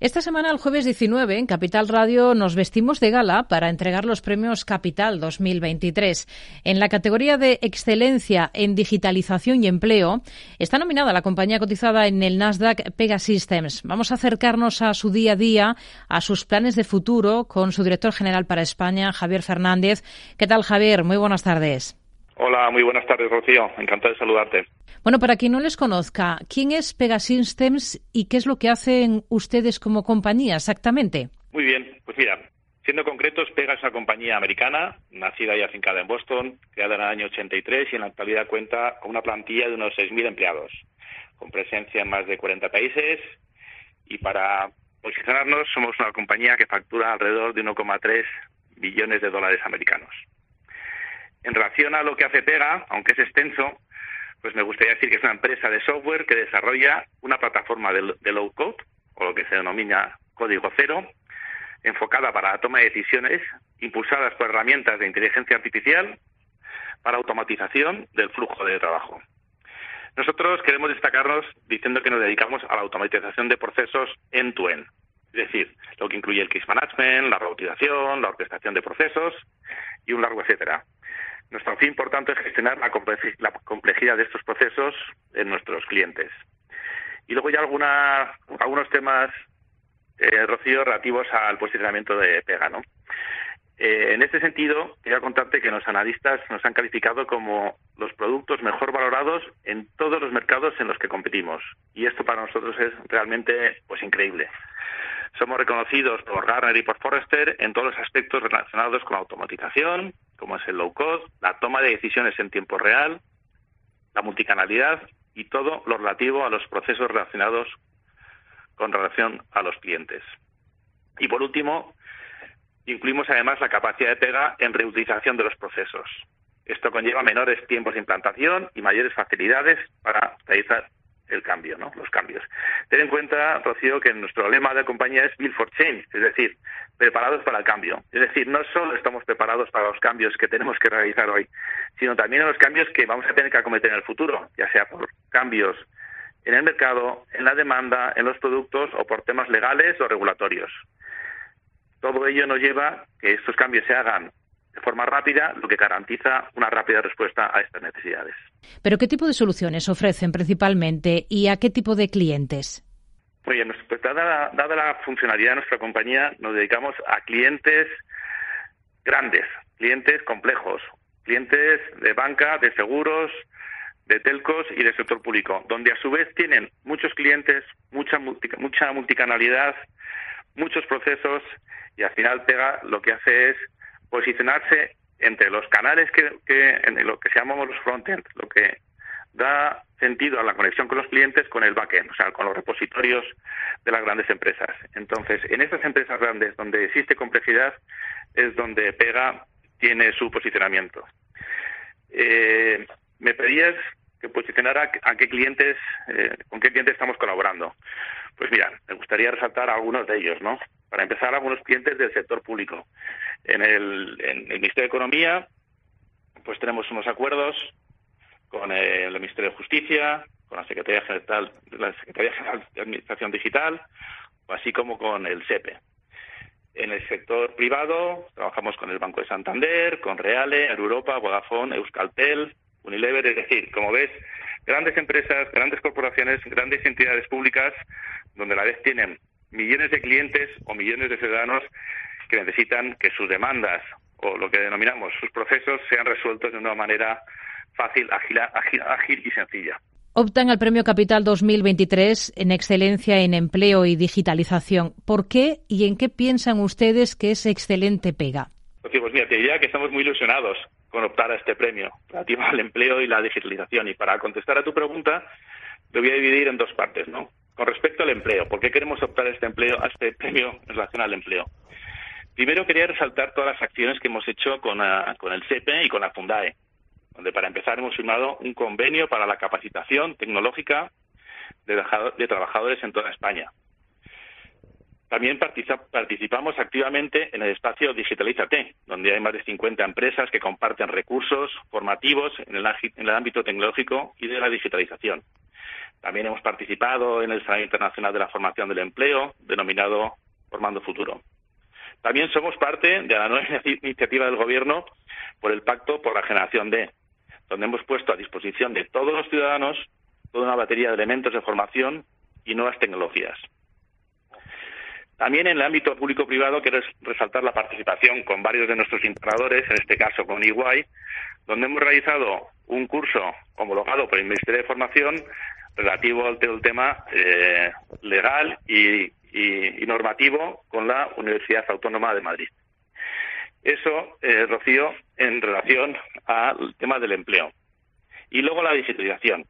Esta semana, el jueves 19, en Capital Radio, nos vestimos de gala para entregar los premios Capital 2023. En la categoría de Excelencia en Digitalización y Empleo, está nominada la compañía cotizada en el Nasdaq Pegasystems. Vamos a acercarnos a su día a día, a sus planes de futuro, con su director general para España, Javier Fernández. ¿Qué tal, Javier? Muy buenas tardes. Hola, muy buenas tardes, Rocío. Encantado de saludarte. Bueno, para quien no les conozca, ¿quién es Pegasystems y qué es lo que hacen ustedes como compañía exactamente? Muy bien, pues mira, siendo concretos, Pega es una compañía americana, nacida y afincada en Boston, creada en el año 83 y en la actualidad cuenta con una plantilla de unos 6.000 empleados, con presencia en más de 40 países y para posicionarnos somos una compañía que factura alrededor de 1,3 billones de dólares americanos. En relación a lo que hace Pega, aunque es extenso, pues me gustaría decir que es una empresa de software que desarrolla una plataforma de, low code, o lo que se denomina código cero, enfocada para la toma de decisiones, impulsadas por herramientas de inteligencia artificial para automatización del flujo de trabajo. Nosotros queremos destacarnos diciendo que nos dedicamos a la automatización de procesos end-to-end, es decir, lo que incluye el case management, la robotización, la orquestación de procesos y un largo etcétera. Nuestro fin, por tanto, es gestionar la complejidad de estos procesos en nuestros clientes. Y luego ya alguna, algunos temas, eh, Rocío, relativos al posicionamiento de Pega, ¿no? Eh, en este sentido, quería contarte que los analistas nos han calificado como los productos mejor valorados en todos los mercados en los que competimos. Y esto para nosotros es realmente pues increíble. Somos reconocidos por Gartner y por Forrester en todos los aspectos relacionados con la automatización, como es el low code, la toma de decisiones en tiempo real, la multicanalidad y todo lo relativo a los procesos relacionados con relación a los clientes. Y por último, incluimos además la capacidad de pega en reutilización de los procesos. Esto conlleva menores tiempos de implantación y mayores facilidades para realizar el cambio, ¿no? Los cambios. Ten en cuenta, Rocío, que nuestro lema de compañía es Build for Change, es decir, preparados para el cambio. Es decir, no solo estamos preparados para los cambios que tenemos que realizar hoy, sino también en los cambios que vamos a tener que acometer en el futuro, ya sea por cambios en el mercado, en la demanda, en los productos o por temas legales o regulatorios. Todo ello nos lleva a que estos cambios se hagan de forma rápida, lo que garantiza una rápida respuesta a estas necesidades. ¿Pero qué tipo de soluciones ofrecen principalmente y a qué tipo de clientes? Muy bien, pues dada, la funcionalidad de nuestra compañía, nos dedicamos a clientes grandes, clientes complejos, clientes de banca, de seguros, de telcos y del sector público, donde a su vez tienen muchos clientes, mucha, mucha multicanalidad, muchos procesos y al final Pega lo que hace es posicionarse entre los canales que, en lo que llamamos los frontend, lo que da sentido a la conexión con los clientes con el backend, o sea, con los repositorios de las grandes empresas. Entonces, en estas empresas grandes donde existe complejidad es donde Pega tiene su posicionamiento. Eh, me pedías que posicionara a qué clientes, eh, con qué clientes estamos colaborando. Pues mira, me gustaría resaltar algunos de ellos, ¿no? Para empezar, algunos clientes del sector público. En el, Ministerio de Economía, pues tenemos unos acuerdos con el Ministerio de Justicia, con la Secretaría General, la Secretaría General de Administración Digital, así como con el SEPE. En el sector privado trabajamos con el Banco de Santander, con Reale, Europa, Vodafone, Euskaltel, Unilever, es decir, como ves, grandes empresas, grandes corporaciones, grandes entidades públicas, donde a la vez tienen millones de clientes o millones de ciudadanos que necesitan que sus demandas o lo que denominamos sus procesos sean resueltos de una manera fácil, ágil, y sencilla. Optan al Premio Capital 2023 en excelencia en empleo y digitalización. ¿Por qué y en qué piensan ustedes que es excelente pega? Pues, mira, te diría que estamos muy ilusionados con optar a este premio relativo al empleo y la digitalización. Y para contestar a tu pregunta, lo voy a dividir en dos partes, ¿no? Con respecto al empleo, ¿por qué queremos optar a este empleo, a este premio en relación al empleo? Primero quería resaltar todas las acciones que hemos hecho con, ah, con el CEPE y con la Fundae, donde para empezar hemos firmado un convenio para la capacitación tecnológica de, de trabajadores en toda España. También participamos activamente en el espacio Digitalízate, donde hay más de 50 empresas que comparten recursos formativos en el, ámbito tecnológico y de la digitalización. También hemos participado en el Salario Internacional de la Formación del Empleo, denominado Formando Futuro. También somos parte de la nueva iniciativa del Gobierno por el Pacto por la Generación D, donde hemos puesto a disposición de todos los ciudadanos toda una batería de elementos de formación y nuevas tecnologías. También en el ámbito público-privado quiero resaltar la participación con varios de nuestros integradores, en este caso con Iguay, donde hemos realizado un curso homologado por el Ministerio de Formación relativo al tema eh, legal y, normativo con la Universidad Autónoma de Madrid. Eso, eh, Rocío, en relación al tema del empleo. Y luego la digitalización.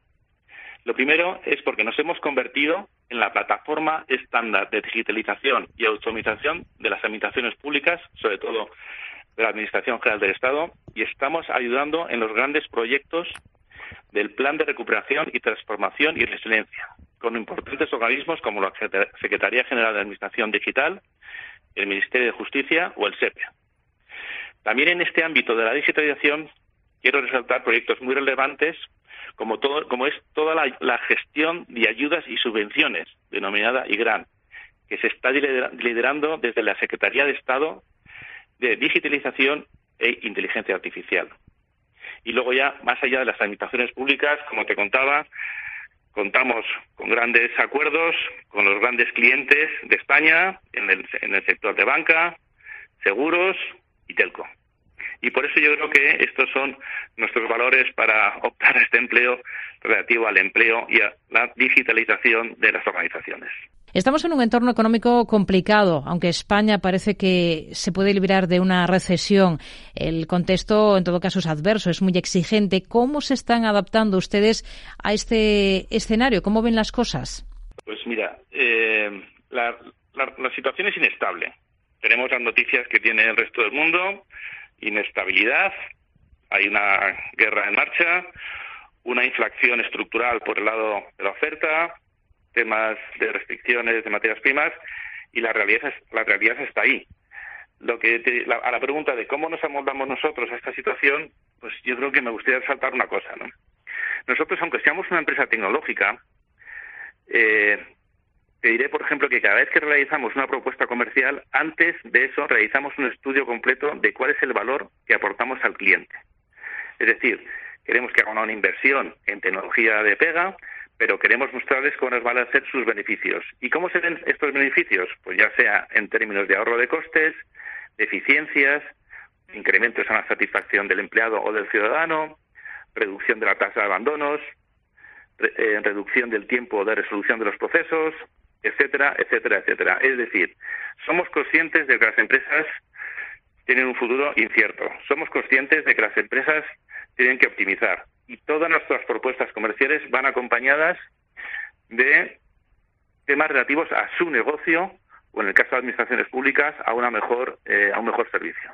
Lo primero es porque nos hemos convertido en la plataforma estándar de digitalización y automatización de las administraciones públicas, sobre todo de la Administración General del Estado, y estamos ayudando en los grandes proyectos del Plan de Recuperación y Transformación y Resiliencia, con importantes organismos como la Secretaría General de Administración Digital, el Ministerio de Justicia o el SEPE. También en este ámbito de la digitalización quiero resaltar proyectos muy relevantes como, todo, como es toda la, gestión de ayudas y subvenciones, denominada IGRAN, que se está liderando desde la Secretaría de Estado de Digitalización e Inteligencia Artificial. Y luego ya, más allá de las administraciones públicas, como te contaba, contamos con grandes acuerdos con los grandes clientes de España en el, en el sector de banca, seguros y telco. Y por eso yo creo que estos son nuestros valores para optar a este empleo relativo al empleo y a la digitalización de las organizaciones. Estamos en un entorno económico complicado, aunque España parece que se puede librar de una recesión. El contexto, en todo caso, es adverso, es muy exigente. ¿Cómo se están adaptando ustedes a este escenario? ¿Cómo ven las cosas? Pues mira, eh, la, la situación es inestable. Tenemos las noticias que tiene el resto del mundo, inestabilidad, hay una guerra en marcha, una inflación estructural por el lado de la oferta, temas de restricciones de materias primas y la realidad la realidad está ahí. Lo que a la pregunta de cómo nos amoldamos nosotros a esta situación, pues yo creo que me gustaría resaltar una cosa, ¿no? Nosotros, aunque seamos una empresa tecnológica, eh, te diré, por ejemplo, que cada vez que realizamos una propuesta comercial, antes de eso realizamos un estudio completo de cuál es el valor que aportamos al cliente. Es decir, queremos que haga una inversión en tecnología de pega, pero queremos mostrarles cómo van a ser sus beneficios. ¿Y cómo se ven estos beneficios? Pues ya sea en términos de ahorro de costes, de eficiencias, incrementos en la satisfacción del empleado o del ciudadano, reducción de la tasa de abandonos, eh, reducción del tiempo de resolución de los procesos, etcétera, etcétera, etcétera. Es decir, somos conscientes de que las empresas tienen un futuro incierto. Somos conscientes de que las empresas tienen que optimizar. Y todas nuestras propuestas comerciales van acompañadas de temas relativos a su negocio o, en el caso de administraciones públicas, a, una mejor, eh, a un mejor servicio.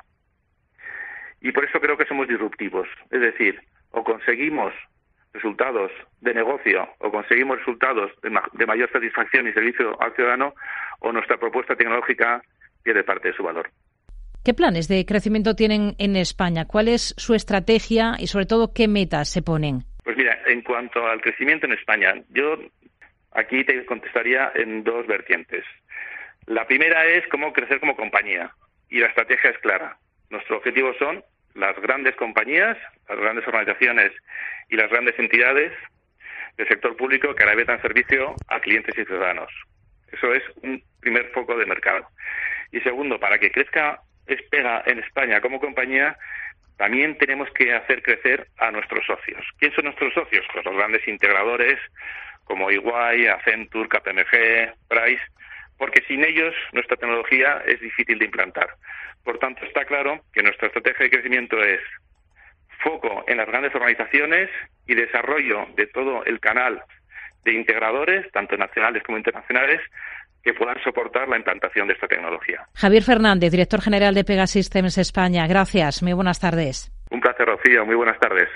Y por eso creo que somos disruptivos. Es decir, o conseguimos resultados de negocio o conseguimos resultados de, mayor satisfacción y servicio al ciudadano o nuestra propuesta tecnológica pierde parte de su valor. ¿Qué planes de crecimiento tienen en España? ¿Cuál es su estrategia y, sobre todo, qué metas se ponen? Pues mira, en cuanto al crecimiento en España, yo aquí te contestaría en dos vertientes. La primera es cómo crecer como compañía y la estrategia es clara. Nuestros objetivos son las grandes compañías, las grandes organizaciones y las grandes entidades del sector público que ahora dan servicio a clientes y ciudadanos. Eso es un primer foco de mercado. Y segundo, para que crezca Espega en España como compañía, también tenemos que hacer crecer a nuestros socios. ¿Quién son nuestros socios? Pues los grandes integradores como Iguay, Accenture, KPMG, Price, porque sin ellos nuestra tecnología es difícil de implantar. Por tanto, está claro que nuestra estrategia de crecimiento es foco en las grandes organizaciones y desarrollo de todo el canal de integradores, tanto nacionales como internacionales, que puedan soportar la implantación de esta tecnología. Javier Fernández, director general de Pegasystems España. Gracias. Muy buenas tardes. Un placer, Rocío. Muy buenas tardes.